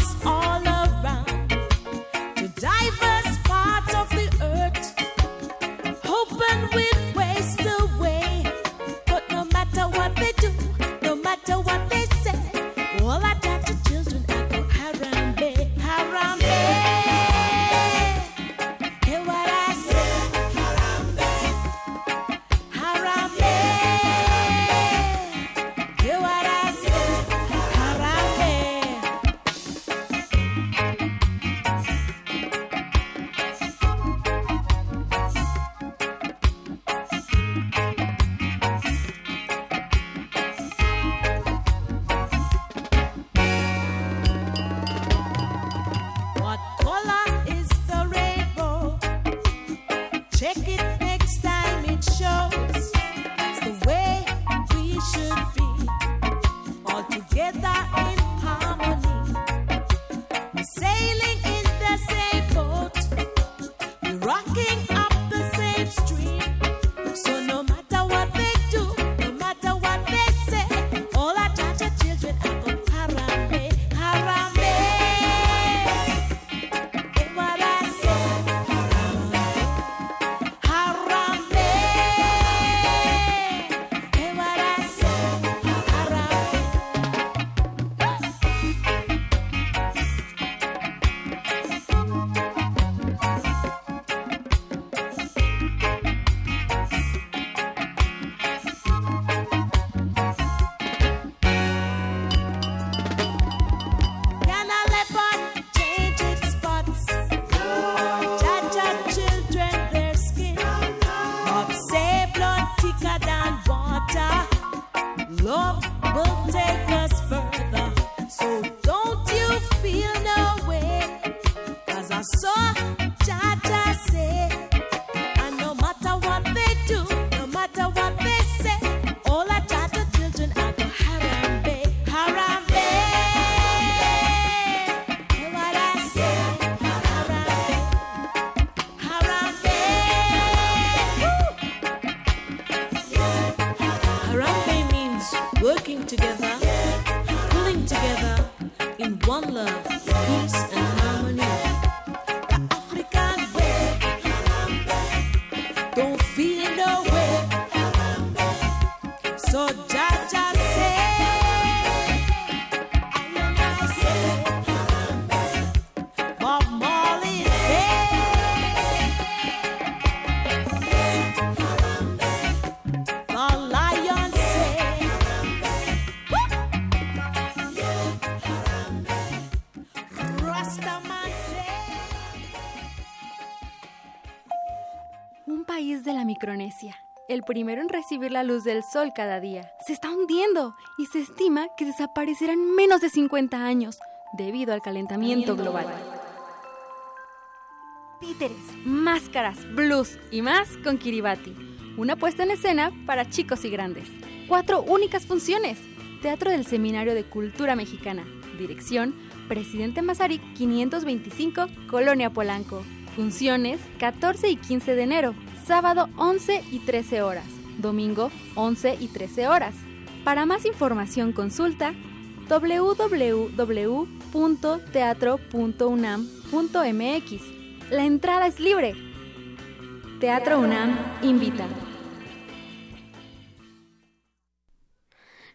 el primero en recibir la luz del sol cada día, se está hundiendo y se estima que desaparecerá en menos de 50 años debido al calentamiento global. Títeres, máscaras, blues y más con Kiribati. Una puesta en escena para chicos y grandes. Cuatro únicas funciones. Teatro del Seminario de Cultura Mexicana. Dirección, Presidente Mazarik 525, Colonia Polanco. Funciones 14 y 15 de enero. Sábado 11 y 13 horas. Domingo 11 y 13 horas. Para más información consulta www.teatro.unam.mx. La entrada es libre. Teatro UNAM invita.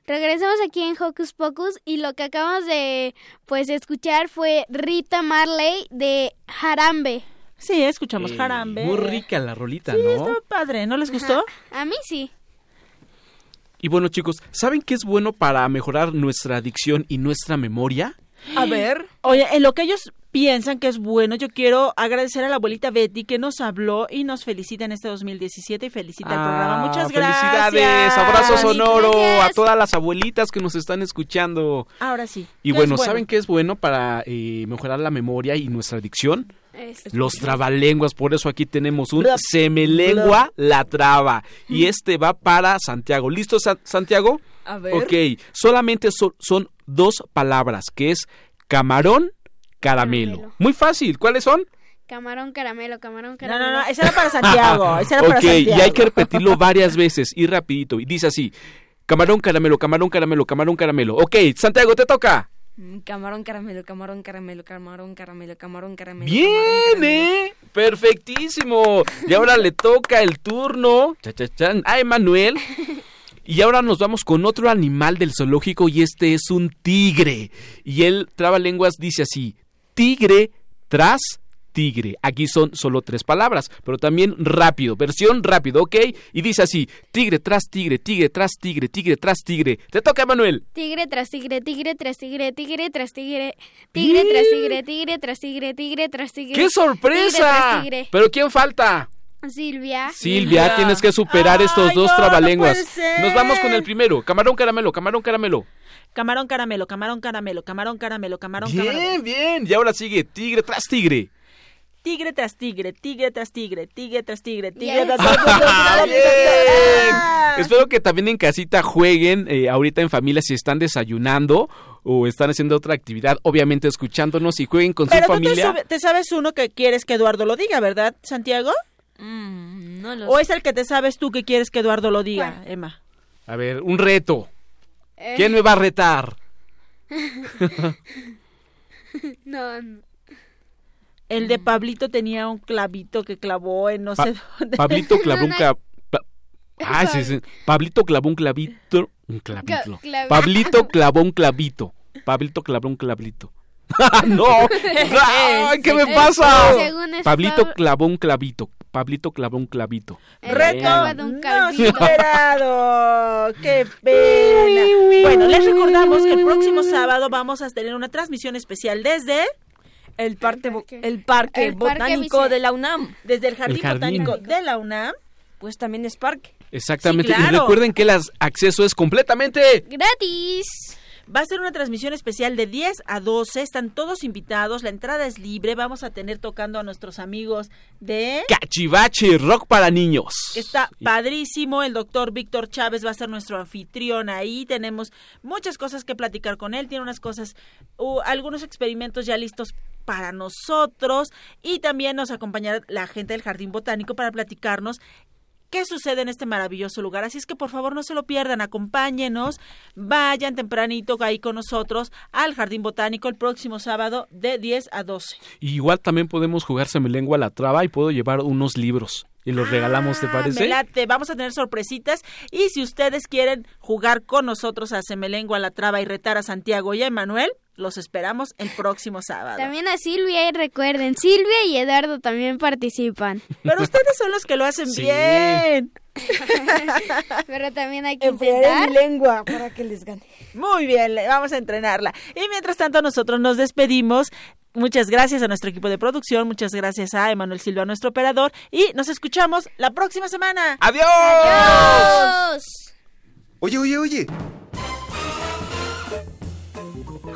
Regresamos aquí en Hocus Pocus y lo que acabamos de pues escuchar fue Rita Marley de Jarambe. Sí, escuchamos Eh, Jarambe. Muy rica la rolita, Sí, ¿no? estaba padre. ¿No les gustó? A mí sí. Y bueno, chicos, ¿saben qué es bueno para mejorar nuestra adicción y nuestra memoria? A ver. Oye, en lo que ellos piensan que es bueno, yo quiero agradecer a la abuelita Betty que nos habló y nos felicita en este 2017 y felicita al programa. Ah, Muchas gracias. Felicidades, abrazo sonoro Gracias. a todas las abuelitas que nos están escuchando. Ahora sí. Y ¿Qué bueno, es ¿saben qué es bueno para eh, mejorar la memoria y nuestra adicción? Es- Los trabalenguas, por eso aquí tenemos un Bla, semelengua la traba. Y este va para Santiago. ¿Listo, Sa- Santiago? A ver. Ok, solamente so- son dos palabras, que es camarón, caramelo. Muy fácil, ¿cuáles son? Camarón caramelo, camarón No, caramelo. no, no, ese era para Santiago. *laughs* ese era para ok, y Santiago. hay que repetirlo varias veces y rapidito. Y dice así, camarón, caramelo, camarón, caramelo, camarón, caramelo. Ok, Santiago, te toca. Mm, Camarón caramelo, camarón caramelo, camarón caramelo, camarón caramelo. Bien, ¿eh? Perfectísimo. Y ahora le toca el turno cha, a Emanuel. *laughs* Y ahora nos vamos con otro animal del zoológico y este es un tigre. Y él, trabalenguas, dice así, tigre tras tigre. Aquí son solo tres palabras, pero también rápido, versión rápido, ¿ok? Y dice así, tigre tras tigre, tigre tras tigre, tigre tras tigre. Te toca, Emanuel. Tigre tras tigre, tigre tras tigre, tigre tras tigre, tigre tras tigre, tigre tras tigre, tigre tras tigre. ¡Qué tigre sorpresa! tras tigre. Pero ¿quién falta? Silvia. Silvia, tienes que superar estos dos trabalenguas. Nos vamos con el primero. Camarón caramelo, camarón caramelo. Camarón caramelo, camarón caramelo, camarón caramelo, camarón caramelo. Bien, bien. Y ahora sigue tigre tras tigre. Tigre tras tigre, tigre tras tigre, tigre tras tigre, tigre Yes. tras Ah, tigre. bien. Espero que también en casita jueguen eh, ahorita en familia si están desayunando o están haciendo otra actividad, obviamente escuchándonos y jueguen con Pero su tú te, familia. sube- te sabes uno que quieres que Eduardo lo diga, ¿verdad, Santiago? Mm, no lo ¿O sé. es el que te sabes tú que quieres que Eduardo lo diga, Emma? A ver, un reto. Eh. ¿Quién me va a retar? *laughs* No, no. El de Pablito tenía un clavito que clavó en no Pa- sé *laughs* dónde. Pablito *laughs* clavó un clav- pa- Ay, sí, sí. Pablito clavó un clavito. Un clavito. Cla- clavi- Pablito *laughs* clavó un clavito. Pablito clavó un clavito. ¡No! ¡Ay, ¿Qué me Eh, pasa? es Pablito Pab- clavó un clavito. Pablito clavó un clavito. Reto Clava de un no superado. ¡Qué pena! Bueno, les recordamos que el próximo sábado vamos a tener una transmisión especial desde El parque, el parque El parque botánico de la UNAM. desde el jardín, El jardín. botánico de la UNAM. Pues también es parque. Exactamente. Sí, Y recuerden que el acceso es completamente Gratis. Va a ser una transmisión especial de 10 a 12. Están todos invitados. La entrada es libre. Vamos a tener tocando a nuestros amigos de... cachivache, rock para niños. Está padrísimo. El doctor Víctor Chávez va a ser nuestro anfitrión ahí. Tenemos muchas cosas que platicar con él. Tiene unas cosas, uh, algunos experimentos ya listos para nosotros. Y también nos acompañará la gente del Jardín Botánico para platicarnos qué sucede en este maravilloso lugar. Así es que por favor no se lo pierdan, acompáñenos, vayan tempranito ahí con nosotros al Jardín Botánico el próximo sábado de 10 a 12. Y igual también podemos jugarse mi lengua a la traba y puedo llevar unos libros. Y los regalamos, ¿te Ah, parece? me late. Vamos a tener sorpresitas. Y si ustedes quieren jugar con nosotros a Semelengua la Traba y retar a Santiago y a Emanuel, los esperamos el próximo sábado. También a Silvia y recuerden, Silvia y Eduardo también participan. Pero ustedes son los que lo hacen Sí. bien. *laughs* Pero también hay que intentar. mi lengua para que les gane. Muy bien, vamos a entrenarla. Y mientras tanto nosotros nos despedimos. Muchas gracias a nuestro equipo de producción, muchas gracias a Emanuel Silva, nuestro operador, y nos escuchamos la próxima semana. ¡Adiós! ¡Adiós! Oye, oye, oye.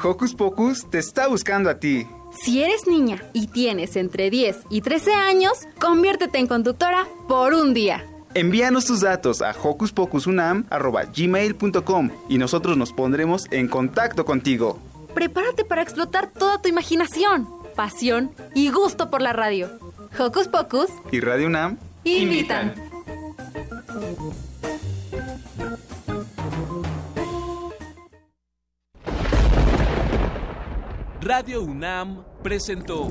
Hocus Pocus te está buscando a ti. Si eres niña y tienes entre 10 y 13 años, conviértete en conductora por un día. Envíanos tus datos a hocuspocusunam.gmail.com y nosotros nos pondremos en contacto contigo. Prepárate para explotar toda tu imaginación, pasión y gusto por la radio. Hocus Pocus Y Radio UNAM invitan. Radio UNAM presentó